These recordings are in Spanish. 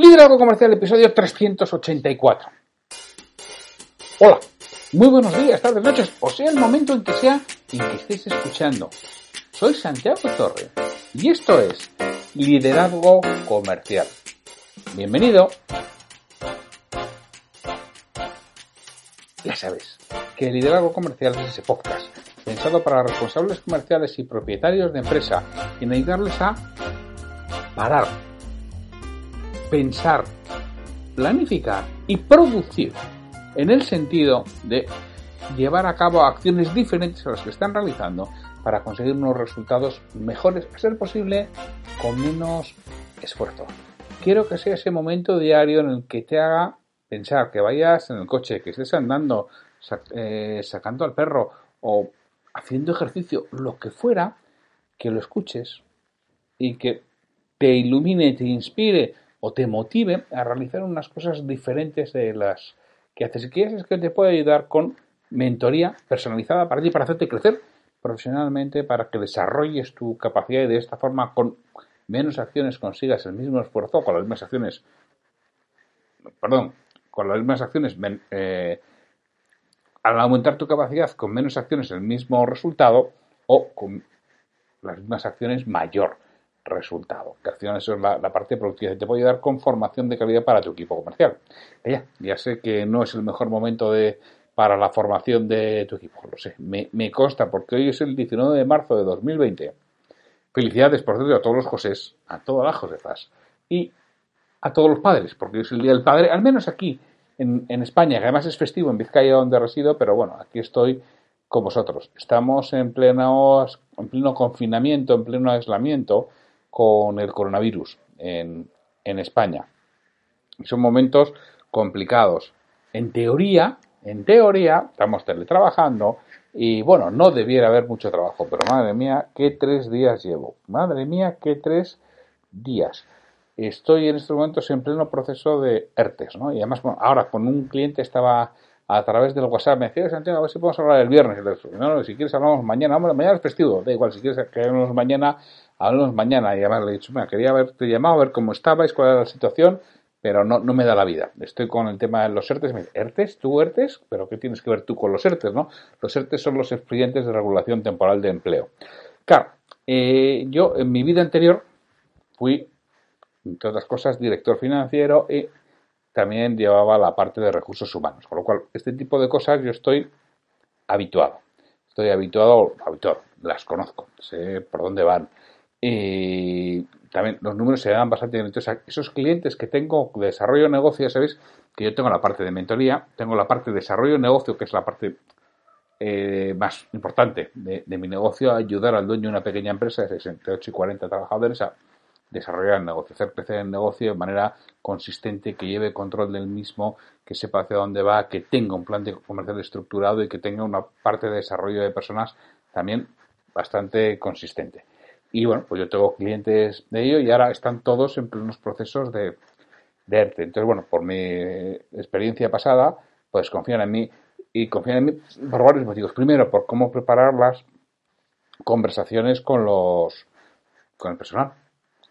Liderazgo Comercial, episodio 384. Hola, muy buenos días, tardes, noches, o sea el momento en que sea en que estéis escuchando. Soy Santiago Torre y esto es Liderazgo Comercial. Bienvenido. Ya sabes que el Liderazgo Comercial es ese podcast pensado para responsables comerciales y propietarios de empresa y ayudarles a parar pensar, planificar y producir en el sentido de llevar a cabo acciones diferentes a las que están realizando para conseguir unos resultados mejores, a ser posible, con menos esfuerzo. Quiero que sea ese momento diario en el que te haga pensar, que vayas en el coche, que estés andando, eh, sacando al perro o haciendo ejercicio, lo que fuera, que lo escuches y que te ilumine, te inspire o te motive a realizar unas cosas diferentes de las que haces. Si quieres es que te pueda ayudar con mentoría personalizada para ti, para hacerte crecer profesionalmente, para que desarrolles tu capacidad y de esta forma con menos acciones consigas el mismo esfuerzo, con las mismas acciones, perdón, con las mismas acciones, eh, al aumentar tu capacidad con menos acciones el mismo resultado o con las mismas acciones mayor resultado. Que eso es la, parte productiva. Te puede ayudar con formación de calidad para tu equipo comercial. Ya, ya sé que no es el mejor momento de, para la formación de tu equipo, lo sé. Me, me consta porque hoy es el 19 de marzo de 2020. Felicidades, por cierto, a todos los Josés, a todas las Josefas y a todos los padres, porque es el Día del Padre, al menos aquí en, en España, que además es festivo en Vizcaya donde resido, pero bueno, aquí estoy con vosotros. Estamos en pleno, en pleno confinamiento, en pleno aislamiento, con el coronavirus en, en España. Son momentos complicados. En teoría, en teoría, estamos teletrabajando y bueno, no debiera haber mucho trabajo, pero madre mía, qué tres días llevo. Madre mía, qué tres días. Estoy en estos momentos en pleno proceso de ERTES, ¿no? Y además, ahora con un cliente estaba a través del WhatsApp, me decía, Santiago, a ver si podemos hablar el viernes. No, no, si quieres hablamos mañana, mañana es festivo, da igual, si quieres que hablemos mañana, hablamos mañana. Y además le he dicho, mira, quería haberte llamado, a ver cómo estabais, cuál era la situación, pero no, no me da la vida. Estoy con el tema de los ERTES. Me ¿ERTES? ¿Tú ERTES? ¿Pero qué tienes que ver tú con los ERTES, no? Los ERTES son los expedientes de regulación temporal de empleo. Claro, eh, yo en mi vida anterior fui, entre otras cosas, director financiero y también llevaba la parte de recursos humanos. Con lo cual, este tipo de cosas yo estoy habituado. Estoy habituado, habituado, las conozco, sé por dónde van. Y también los números se dan bastante bien. Entonces, esos clientes que tengo de desarrollo de negocio, sabéis que yo tengo la parte de mentoría, tengo la parte de desarrollo de negocio, que es la parte eh, más importante de, de, mi negocio, ayudar al dueño de una pequeña empresa de 68 y 40 trabajadores a desarrollar el negocio, hacer crecer el negocio de manera consistente, que lleve control del mismo, que sepa hacia dónde va, que tenga un plan de comercial estructurado y que tenga una parte de desarrollo de personas también bastante consistente. Y bueno, pues yo tengo clientes de ello y ahora están todos en plenos procesos de, de ERTE. Entonces, bueno, por mi experiencia pasada, pues confían en mí y confían en mí por varios motivos. Primero, por cómo preparar las conversaciones con los con el personal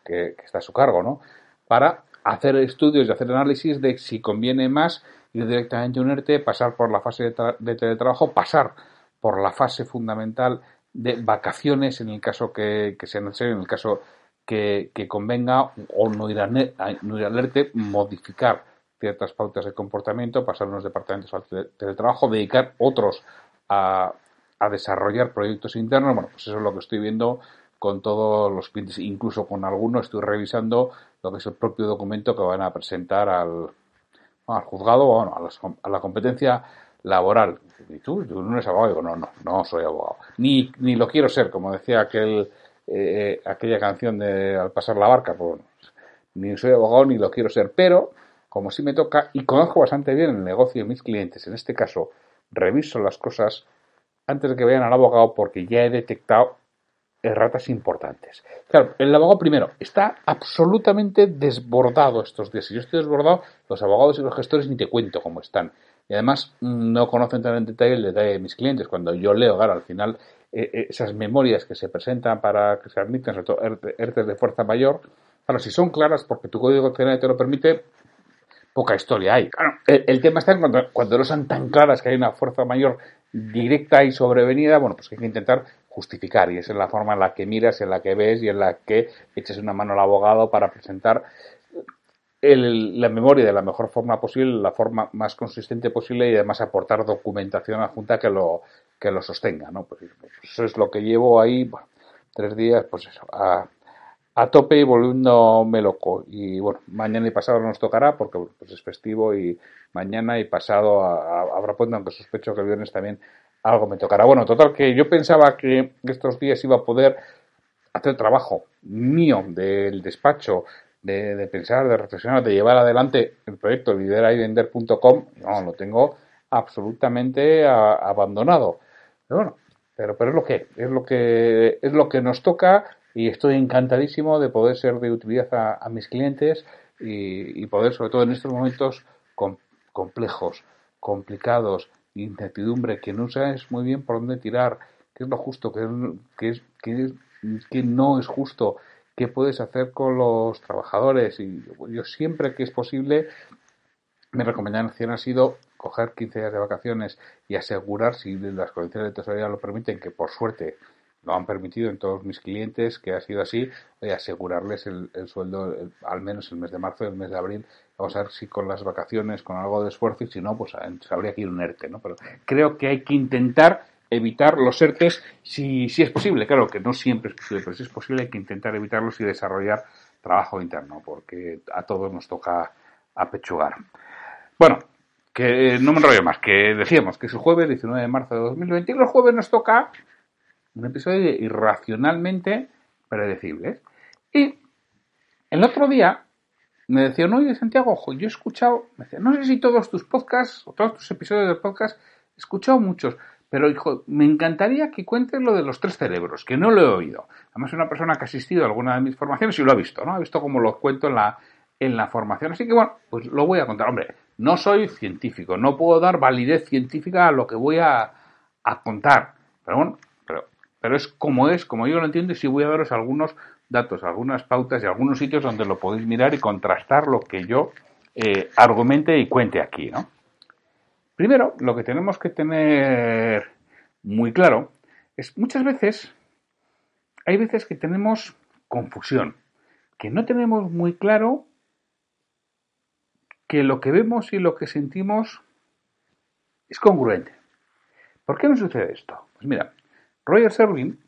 que, está a su cargo, ¿no? Para hacer estudios y hacer análisis de si conviene más ir directamente a un ERTE, pasar por la fase de, teletrabajo, pasar por la fase fundamental de vacaciones en el caso que, sea necesario, en el caso que, convenga o no ir, a, no ir al ERTE, modificar ciertas pautas de comportamiento, pasar unos departamentos al teletrabajo, dedicar otros a, a desarrollar proyectos internos. Bueno, pues eso es lo que estoy viendo con todos los clientes, incluso con algunos estoy revisando lo que es el propio documento que van a presentar al, al juzgado o bueno, a, la competencia laboral. ¿Y tú? ¿Tú no eres abogado? Digo, no, no, no soy abogado. Ni, ni lo quiero ser, como decía aquel, eh, aquella canción de Al pasar la barca. Pues, ni soy abogado ni lo quiero ser, pero como si me toca y conozco bastante bien el negocio de mis clientes, en este caso, reviso las cosas antes de que vayan al abogado porque ya he detectado erratas importantes. Claro, el abogado primero está absolutamente desbordado estos días. Si yo estoy desbordado, los abogados y los gestores ni te cuento cómo están. Y además no conocen tan en detalle el detalle de mis clientes. Cuando yo leo, claro, al final eh, eh, esas memorias que se presentan para que se admitan, sobre todo ERTES de fuerza mayor, claro, si son claras porque tu código general te lo permite, poca historia hay. Claro, el, tema está en cuando, cuando no son tan claras que hay una fuerza mayor directa y sobrevenida, bueno, pues hay que intentar justificar y esa es la forma en la que miras, en la que ves y en la que eches una mano al abogado para presentar la memoria de la mejor forma posible, la forma más consistente posible y además aportar documentación adjunta que lo, que lo sostenga, ¿no? Pues, eso es lo que llevo ahí, tres días, pues eso, a, a tope y volviéndome loco. Y bueno, mañana y pasado nos tocará porque pues es festivo y mañana y pasado habrá puente, aunque sospecho que el viernes también algo me tocará. Bueno, total que yo pensaba que estos días iba a poder hacer trabajo mío del despacho, de, pensar, de reflexionar, de llevar adelante el proyecto liderayvender.com. No, lo tengo absolutamente abandonado. Pero bueno, pero, pero es lo que es lo que es lo que nos toca y estoy encantadísimo de poder ser de utilidad a, mis clientes y, poder, sobre todo en estos momentos complejos, complicados, incertidumbre, que no sabes muy bien por dónde tirar, qué es lo justo, qué, es, qué, no es justo, qué puedes hacer con los trabajadores. Y yo siempre que es posible, mi recomendación ha sido coger 15 días de vacaciones y asegurar, si las condiciones de tesorería lo permiten, que por suerte lo han permitido en todos mis clientes, que ha sido así, asegurarles el, sueldo al menos el mes de marzo el mes de abril. Vamos a ver si con las vacaciones, con algo de esfuerzo, y si no, pues habría que ir un ERTE, ¿no? Pero creo que hay que intentar evitar los ERTES si, si es posible. Claro que no siempre es posible, pero si es posible hay que intentar evitarlos y desarrollar trabajo interno, porque a todos nos toca apechugar. Bueno, que no me enrollo más, que decíamos que es el jueves 19 de marzo de 2020 y los jueves nos toca un episodio irracionalmente predecible. Y el otro día me decía, no, oye Santiago, ojo, yo he escuchado, me decía, no sé si todos tus podcasts o todos tus episodios de podcast, he escuchado muchos, pero hijo, me encantaría que cuentes lo de los tres cerebros, que no lo he oído. Además, es una persona que ha asistido a alguna de mis formaciones y lo ha visto, ¿no? Ha visto cómo lo cuento en la, en la formación. Así que bueno, pues lo voy a contar. Hombre, no soy científico, no puedo dar validez científica a lo que voy a, a contar. Pero bueno, pero es como es, como yo lo entiendo, y sí voy a daros algunos datos, algunas pautas y algunos sitios donde lo podéis mirar y contrastar lo que yo eh, argumente y cuente aquí, ¿no? Primero, lo que tenemos que tener muy claro es muchas veces, hay veces que tenemos confusión, que no tenemos muy claro que lo que vemos y lo que sentimos es congruente. ¿Por qué no sucede esto? Pues mira, Roger Serling,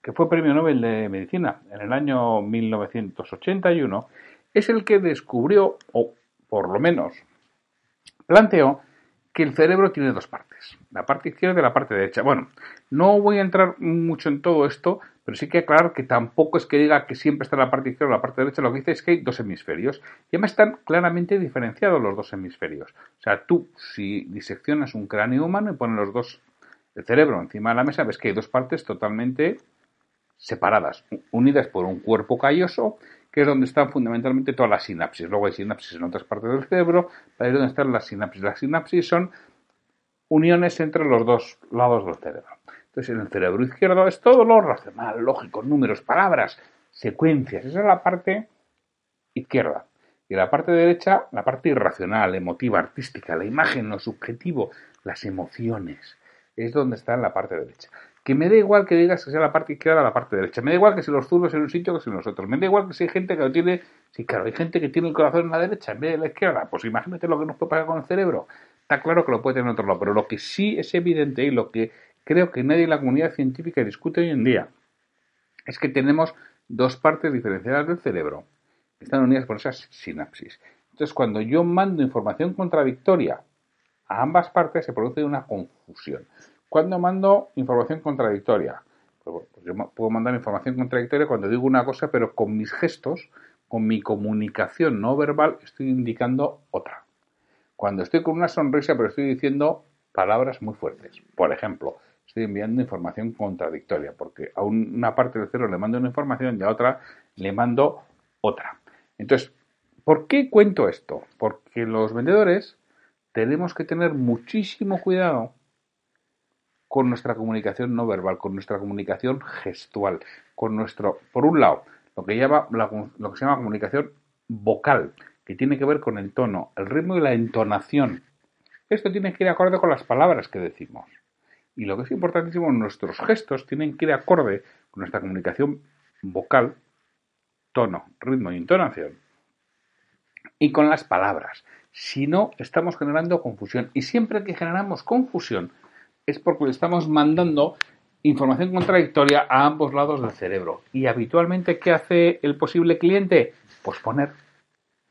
que fue premio Nobel de Medicina en el año 1981, es el que descubrió, o por lo menos planteó, que el cerebro tiene dos partes, la parte izquierda y la parte derecha. Bueno, no voy a entrar mucho en todo esto, pero sí que aclarar que tampoco es que diga que siempre está la parte izquierda o la parte derecha, lo que dice es que hay dos hemisferios y además están claramente diferenciados los dos hemisferios. O sea, tú si diseccionas un cráneo humano y pones los dos el cerebro encima de la mesa, ves que hay dos partes totalmente separadas, unidas por un cuerpo calloso, que es donde están fundamentalmente todas las sinapsis. Luego hay sinapsis en otras partes del cerebro, para ir donde están las sinapsis. Las sinapsis son uniones entre los dos lados del cerebro. Entonces, en el cerebro izquierdo es todo lo racional, lógico, números, palabras, secuencias. Esa es la parte izquierda. Y la parte derecha, la parte irracional, emotiva, artística, la imagen, lo subjetivo, las emociones es donde está en la parte derecha. Que me da igual que digas que sea la parte izquierda o la parte derecha. Me da igual que si los zurdos en un sitio que si los otros. Me da igual que si hay gente que lo tiene. Sí, claro, hay gente que tiene el corazón en la derecha en vez de la izquierda. Pues imagínate lo que nos puede pasar con el cerebro. Está claro que lo puede tener en otro lado. Pero lo que sí es evidente y lo que creo que nadie en la comunidad científica discute hoy en día es que tenemos dos partes diferenciadas del cerebro que están unidas por esas sinapsis. Entonces, cuando yo mando información contradictoria a ambas partes se produce una confusión. ¿Cuándo mando información contradictoria? Pues, pues yo puedo mandar información contradictoria cuando digo una cosa, pero con mis gestos con mi comunicación no verbal estoy indicando otra. Cuando estoy con una sonrisa pero estoy diciendo palabras muy fuertes. Por ejemplo, estoy enviando información contradictoria porque a una parte del cerebro le mando una información y a otra le mando otra. Entonces, ¿por qué cuento esto? Porque los vendedores tenemos que tener muchísimo cuidado con nuestra comunicación no verbal, con nuestra comunicación gestual, con nuestro, por un lado, lo que, llama, lo que se llama comunicación vocal, que tiene que ver con el tono, el ritmo y la entonación. Esto tiene que ir acorde con las palabras que decimos. Y lo que es importantísimo, nuestros gestos tienen que ir acorde con nuestra comunicación vocal, tono, ritmo y entonación. Y con las palabras. Si no, estamos generando confusión. Y siempre que generamos confusión es porque le estamos mandando información contradictoria a ambos lados del cerebro. Y habitualmente, ¿qué hace el posible cliente? Pues poner,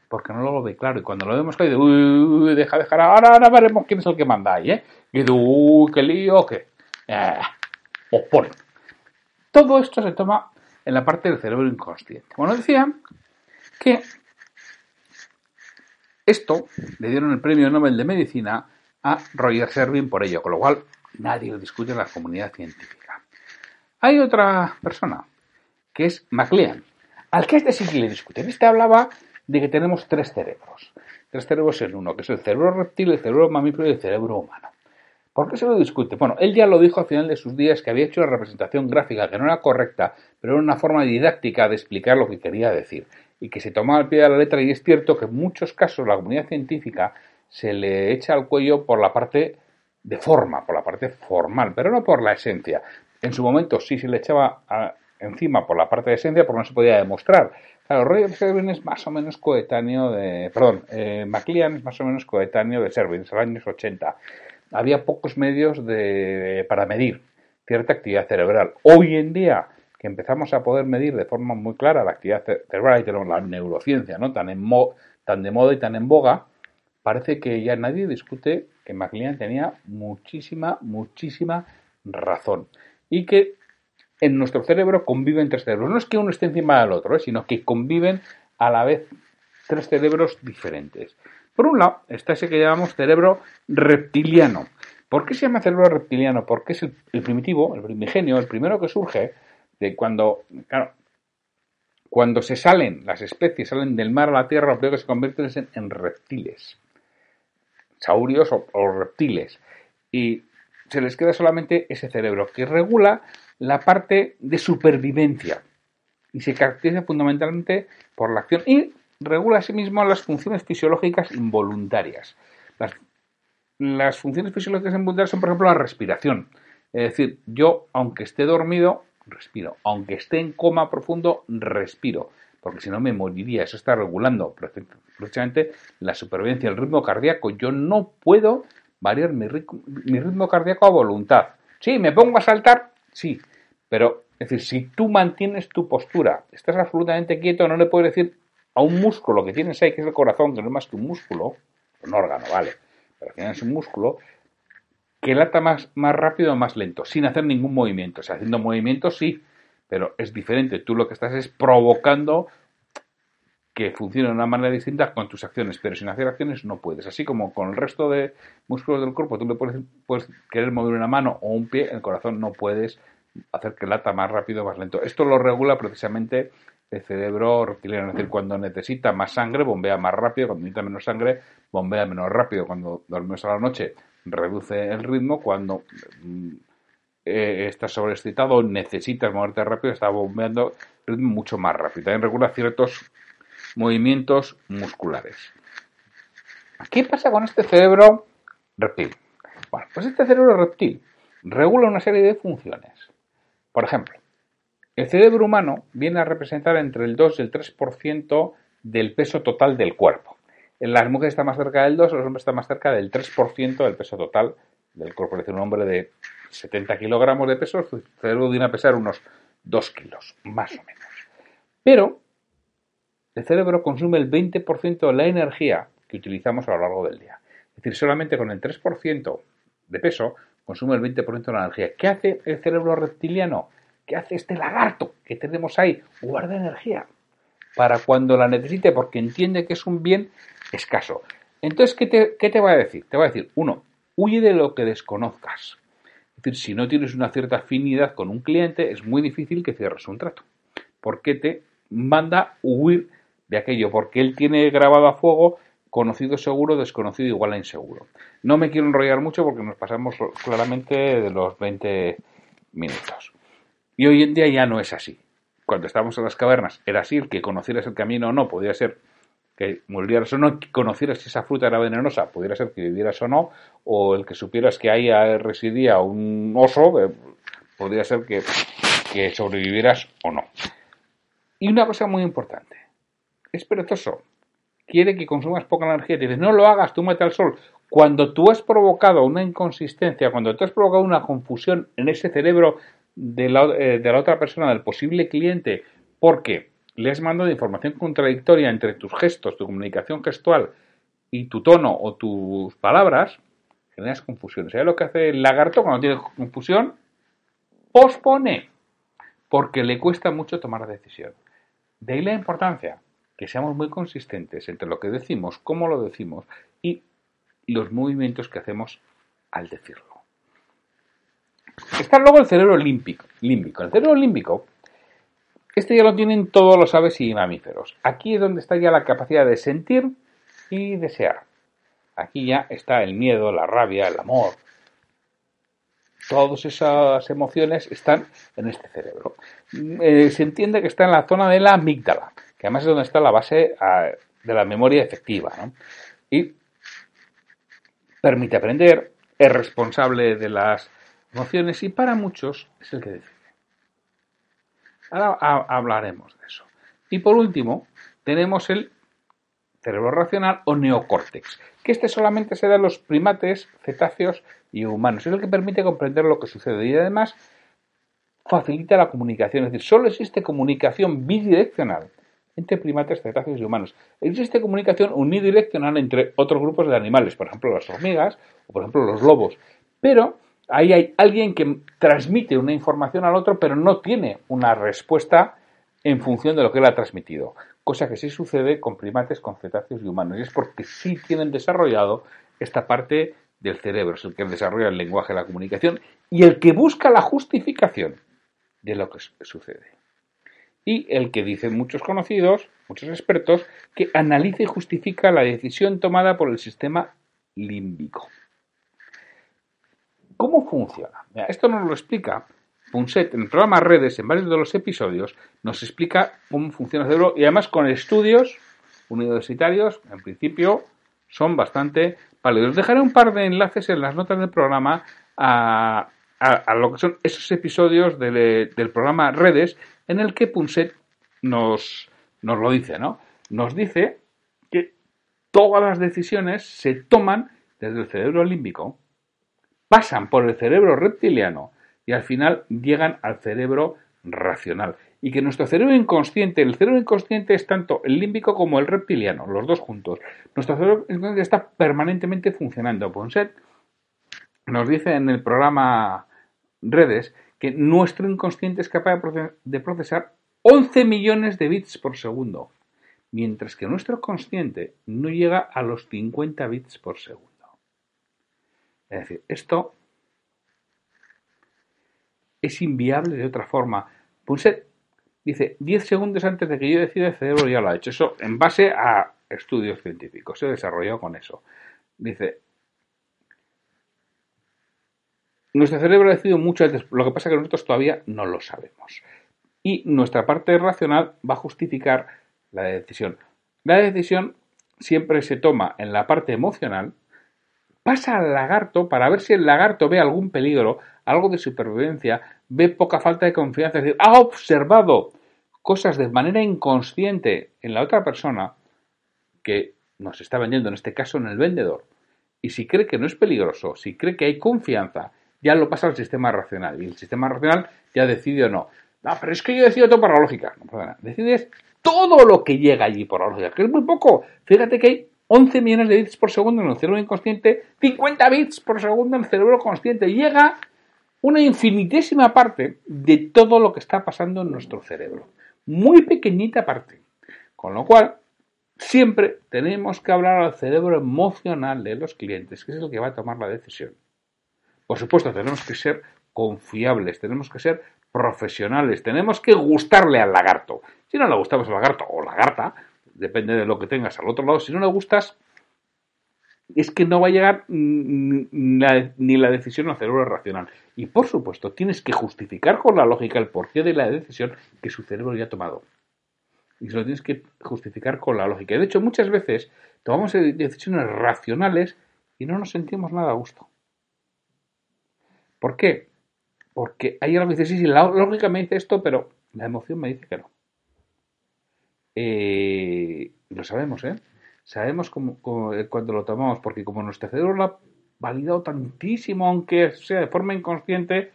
porque no lo ve claro. Y cuando lo vemos claro, uy, deja, dejar, ahora, ahora veremos quién es el que manda ahí, ¿eh? Y uy, qué lío, qué. Eh, os pone. Todo esto se toma en la parte del cerebro inconsciente. Bueno, decía que esto le dieron el premio Nobel de Medicina a Roger Servin por ello, con lo cual nadie lo discute en la comunidad científica. Hay otra persona, que es MacLean, al que este sí que le discuten. Este hablaba de que tenemos tres cerebros. Tres cerebros en uno, que es el cerebro reptil, el cerebro mamífero y el cerebro humano. ¿Por qué se lo discute? Bueno, él ya lo dijo al final de sus días que había hecho una representación gráfica que no era correcta, pero era una forma didáctica de explicar lo que quería decir y que se tomaba al pie de la letra y es cierto que en muchos casos la comunidad científica se le echa al cuello por la parte de forma, por la parte formal, pero no por la esencia. En su momento sí se le echaba encima por la parte de esencia porque no se podía demostrar. Claro, Roger Servin es más o menos coetáneo de. Perdón, eh, MacLean es más o menos coetáneo de Servin, en los años 80. Había pocos medios de, para medir cierta actividad cerebral. Hoy en día, que empezamos a poder medir de forma muy clara la actividad cerebral y tenemos la neurociencia ¿no? tan, en tan de moda y tan en boga, parece que ya nadie discute que MacLean tenía muchísima, muchísima razón y que en nuestro cerebro conviven tres cerebros. No es que uno esté encima del otro, ¿eh? sino que conviven a la vez tres cerebros diferentes. Por un lado está ese que llamamos cerebro reptiliano. ¿Por qué se llama cerebro reptiliano? Porque es el, primitivo, el primigenio, el primero que surge de cuando, claro, cuando se salen las especies, salen del mar a la tierra, lo primero que se convierten es en, reptiles, saurios o, o reptiles. Y se les queda solamente ese cerebro que regula la parte de supervivencia y se caracteriza fundamentalmente por la acción y regula asimismo las funciones fisiológicas involuntarias. Las, funciones fisiológicas involuntarias son, por ejemplo, la respiración. Es decir, yo, aunque esté dormido, respiro. Aunque esté en coma profundo, respiro. Porque si no me moriría. Eso está regulando precisamente la supervivencia, el ritmo cardíaco. Yo no puedo variar mi, ritmo cardíaco a voluntad. Sí, me pongo a saltar, sí, pero es decir, si tú mantienes tu postura, estás absolutamente quieto, no le puedes decir a un músculo que tienes ahí, que es el corazón, que no es más que un músculo, un órgano, vale, pero tienes un músculo, que lata más, más rápido o más lento, sin hacer ningún movimiento. O sea, haciendo movimientos sí, pero es diferente. Tú lo que estás es provocando que funciona de una manera distinta con tus acciones, pero sin hacer acciones no puedes. Así como con el resto de músculos del cuerpo, tú le puedes, puedes querer mover una mano o un pie, el corazón no puedes hacer que lata más rápido o más lento. Esto lo regula precisamente el cerebro reptiliano, es decir, cuando necesita más sangre, bombea más rápido, cuando necesita menos sangre, bombea menos rápido, cuando duermes a la noche, reduce el ritmo, cuando mm, eh, estás sobreexcitado, necesitas moverte rápido, está bombeando ritmo mucho más rápido. También regula ciertos movimientos musculares. ¿Qué pasa con este cerebro reptil? Bueno, pues este cerebro reptil regula una serie de funciones. Por ejemplo, el cerebro humano viene a representar entre el 2 y el 3% del peso total del cuerpo. En las mujeres está más cerca del 2, en los hombres está más cerca del 3% del peso total del cuerpo. Es decir, un hombre de 70 kilogramos de peso, su cerebro viene a pesar unos 2 kilos, más o menos. Pero el cerebro consume el 20% de la energía que utilizamos a lo largo del día. Es decir, solamente con el 3% de peso consume el 20% de la energía. ¿Qué hace el cerebro reptiliano? ¿Qué hace este lagarto que tenemos ahí? Guarda energía. para cuando la necesite porque entiende que es un bien escaso. Entonces, ¿qué te, qué te va a decir? Te va a decir, uno, huye de lo que desconozcas. Es decir, si no tienes una cierta afinidad con un cliente, es muy difícil que cierres un trato. Porque te manda huir de aquello, porque él tiene grabado a fuego conocido seguro, desconocido igual a inseguro. No me quiero enrollar mucho porque nos pasamos claramente de los 20 minutos. Y hoy en día ya no es así. Cuando estábamos en las cavernas era así, el que conocieras el camino o no, podía ser que murieras o no, que conocieras si esa fruta era venenosa, pudiera ser que vivieras o no, o el que supieras que ahí residía un oso, eh, podría ser que, que sobrevivieras o no. Y una cosa muy importante, es perezoso, quiere que consumas poca energía, te dice, no lo hagas, tú mete al sol. Cuando tú has provocado una inconsistencia, cuando tú has provocado una confusión en ese cerebro de la, eh, de la otra persona, del posible cliente, porque le has mandado información contradictoria entre tus gestos, tu comunicación gestual y tu tono o tus palabras, generas confusión. ¿Sabes lo que hace el lagarto cuando tiene confusión? Pospone, porque le cuesta mucho tomar decisión. De ahí la importancia que seamos muy consistentes entre lo que decimos, cómo lo decimos y los movimientos que hacemos al decirlo. Está luego el cerebro límbico. límbico. El cerebro límbico, este ya lo tienen todos los aves y mamíferos. Aquí es donde está ya la capacidad de sentir y desear. Aquí ya está el miedo, la rabia, el amor. Todas esas emociones están en este cerebro. Eh, se entiende que está en la zona de la amígdala que además es donde está la base ah, de la memoria efectiva. Y permite aprender, es responsable de las emociones y para muchos es el que decide. Ahora hablaremos de eso. Y por último, tenemos el cerebro racional o neocórtex, que este solamente se da en los primates, cetáceos y humanos. Es el que permite comprender lo que sucede y además facilita la comunicación. Es decir, solo existe comunicación bidireccional entre primates, cetáceos y humanos. Existe comunicación unidireccional entre otros grupos de animales, por ejemplo las hormigas o por ejemplo los lobos. Pero ahí hay alguien que transmite una información al otro, pero no tiene una respuesta en función de lo que él ha transmitido. Cosa que sí sucede con primates, con cetáceos y humanos. Y es porque sí tienen desarrollado esta parte del cerebro. Es el que desarrolla el lenguaje, la comunicación y el que busca la justificación de lo que sucede y el que dicen muchos conocidos, muchos expertos, que analiza y justifica la decisión tomada por el sistema límbico. ¿Cómo funciona? esto nos lo explica Punset en el programa Redes, en varios de los episodios, nos explica cómo funciona el cerebro y además con estudios universitarios, en principio, son bastante válidos. Dejaré un par de enlaces en las notas del programa a, lo que son esos episodios del programa Redes en el que Punset nos, nos lo dice, ¿no? Nos dice que todas las decisiones se toman desde el cerebro límbico, pasan por el cerebro reptiliano y al final llegan al cerebro racional. Y que nuestro cerebro inconsciente, el cerebro inconsciente es tanto el límbico como el reptiliano, los dos juntos. Nuestro cerebro inconsciente está permanentemente funcionando. Ponset nos dice en el programa Redes que nuestro inconsciente es capaz de procesar 11 millones de bits por segundo, mientras que nuestro consciente no llega a los 50 bits por segundo. Es decir, esto es inviable de otra forma. Punset dice, 10 segundos antes de que yo decida el cerebro ya lo ha hecho. Eso en base a estudios científicos. Se desarrollado con eso. Dice, Nuestro cerebro ha decidido mucho antes, lo que pasa es que nosotros todavía no lo sabemos. Y nuestra parte racional va a justificar la decisión. La decisión siempre se toma en la parte emocional, pasa al lagarto para ver si el lagarto ve algún peligro, algo de supervivencia, ve poca falta de confianza, es decir, ha observado cosas de manera inconsciente en la otra persona que nos está vendiendo, en este caso en el vendedor. Y si cree que no es peligroso, si cree que hay confianza, ya lo pasa al sistema racional. Y el sistema racional ya decide o no. No, pero es que yo decido todo por la lógica. No. Decides todo lo que llega allí por la lógica, que es muy poco. Fíjate que hay 11 millones de bits por segundo en el cerebro inconsciente, 50 bits por segundo en el cerebro consciente. Llega una infinitésima parte de todo lo que está pasando en nuestro cerebro. Muy pequeñita parte. Con lo cual, siempre tenemos que hablar al cerebro emocional de los clientes, que es el que va a tomar la decisión. Por supuesto, tenemos que ser confiables, tenemos que ser profesionales, tenemos que gustarle al lagarto. Si no le gustamos al lagarto o lagarta, depende de lo que tengas al otro lado, si no le gustas, es que no va a llegar ni la decisión al cerebro racional. Y por supuesto, tienes que justificar con la lógica el porqué de la decisión que su cerebro ya ha tomado. Y se lo tienes que justificar con la lógica. De hecho, muchas veces tomamos decisiones racionales y no nos sentimos nada a gusto. ¿Por qué? Porque hay algo que dice, sí, sí, la lógica me dice esto, pero la emoción me dice que no. Eh, lo sabemos, ¿eh? Sabemos eh, cuando lo tomamos, porque como nuestro cerebro lo ha validado tantísimo, aunque sea de forma inconsciente,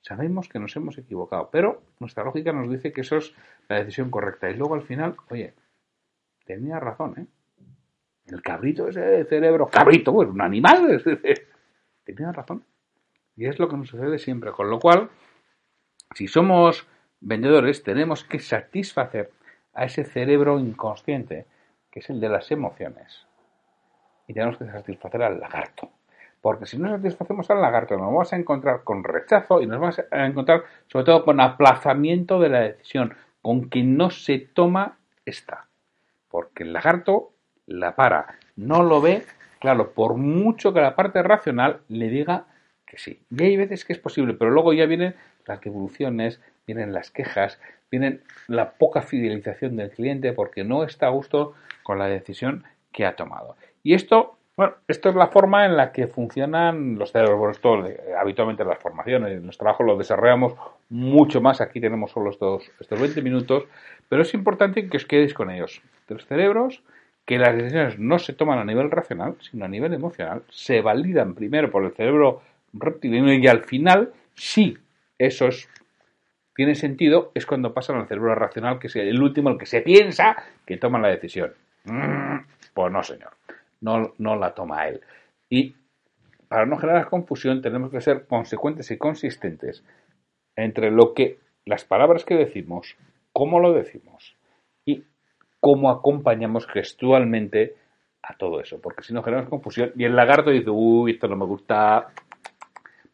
sabemos que nos hemos equivocado. Pero nuestra lógica nos dice que eso es la decisión correcta. Y luego al final, oye, tenía razón, ¿eh? El cabrito ese de cerebro, cabrito, bueno, un animal, tenía razón. Y es lo que nos sucede siempre. Con lo cual, si somos vendedores, tenemos que satisfacer a ese cerebro inconsciente que es el de las emociones. Y tenemos que satisfacer al lagarto. Porque si no satisfacemos al lagarto, nos vamos a encontrar con rechazo y nos vamos a encontrar sobre todo con aplazamiento de la decisión, con que no se toma esta. Porque el lagarto la para, no lo ve, claro, por mucho que la parte racional le diga que sí. Y hay veces que es posible, pero luego ya vienen las devoluciones, vienen las quejas, vienen la poca fidelización del cliente porque no está a gusto con la decisión que ha tomado. Y esto, bueno, esto es la forma en la que funcionan los cerebros. Esto habitualmente en las formaciones, en los trabajos lo desarrollamos mucho más. Aquí tenemos solo estos, estos 20 minutos, pero es importante que os quedéis con ellos. Los cerebros, que las decisiones no se toman a nivel racional, sino a nivel emocional, se validan primero por el cerebro reptiliano y al final, sí, eso es tiene sentido es cuando pasan al cerebro racional, que es el último, el que se piensa que toma la decisión. Mm, pues no, señor, no, no la toma él. Y para no generar confusión tenemos que ser consecuentes y consistentes entre lo que las palabras que decimos, cómo lo decimos y cómo acompañamos gestualmente a todo eso, porque si no generamos confusión y el lagarto dice, uy, esto no me gusta,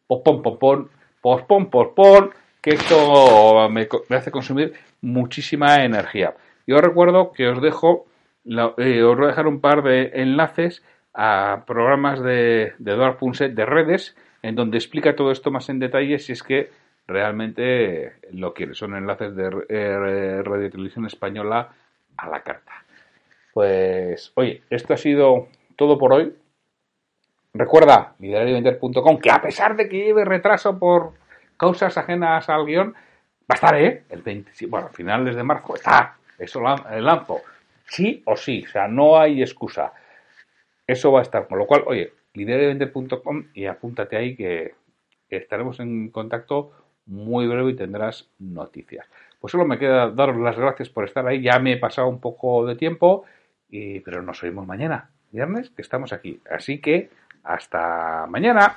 pospon, pospon, pospon, pospon, que esto me, hace consumir muchísima energía. Yo recuerdo que os dejo, eh, os voy a dejar un par de enlaces a programas de, de Eduard Punset de redes, en donde explica todo esto más en detalle si es que realmente lo quiere. Son enlaces de eh, Radio Televisión Española a la carta. Pues, oye, esto ha sido todo por hoy. Recuerda, liderarivender.com, que a pesar de que lleve retraso por causas ajenas al guion, va a estar, ¿eh? El 20, bueno, a finales de marzo está, eso lanzo. Sí o sí, o sea, no hay excusa. Eso va a estar, con lo cual, oye, liderevender.com y apúntate ahí que estaremos en contacto muy breve y tendrás noticias. Pues solo me queda daros las gracias por estar ahí. Ya me he pasado un poco de tiempo, y, pero nos oímos mañana, viernes, que estamos aquí. Así que hasta mañana.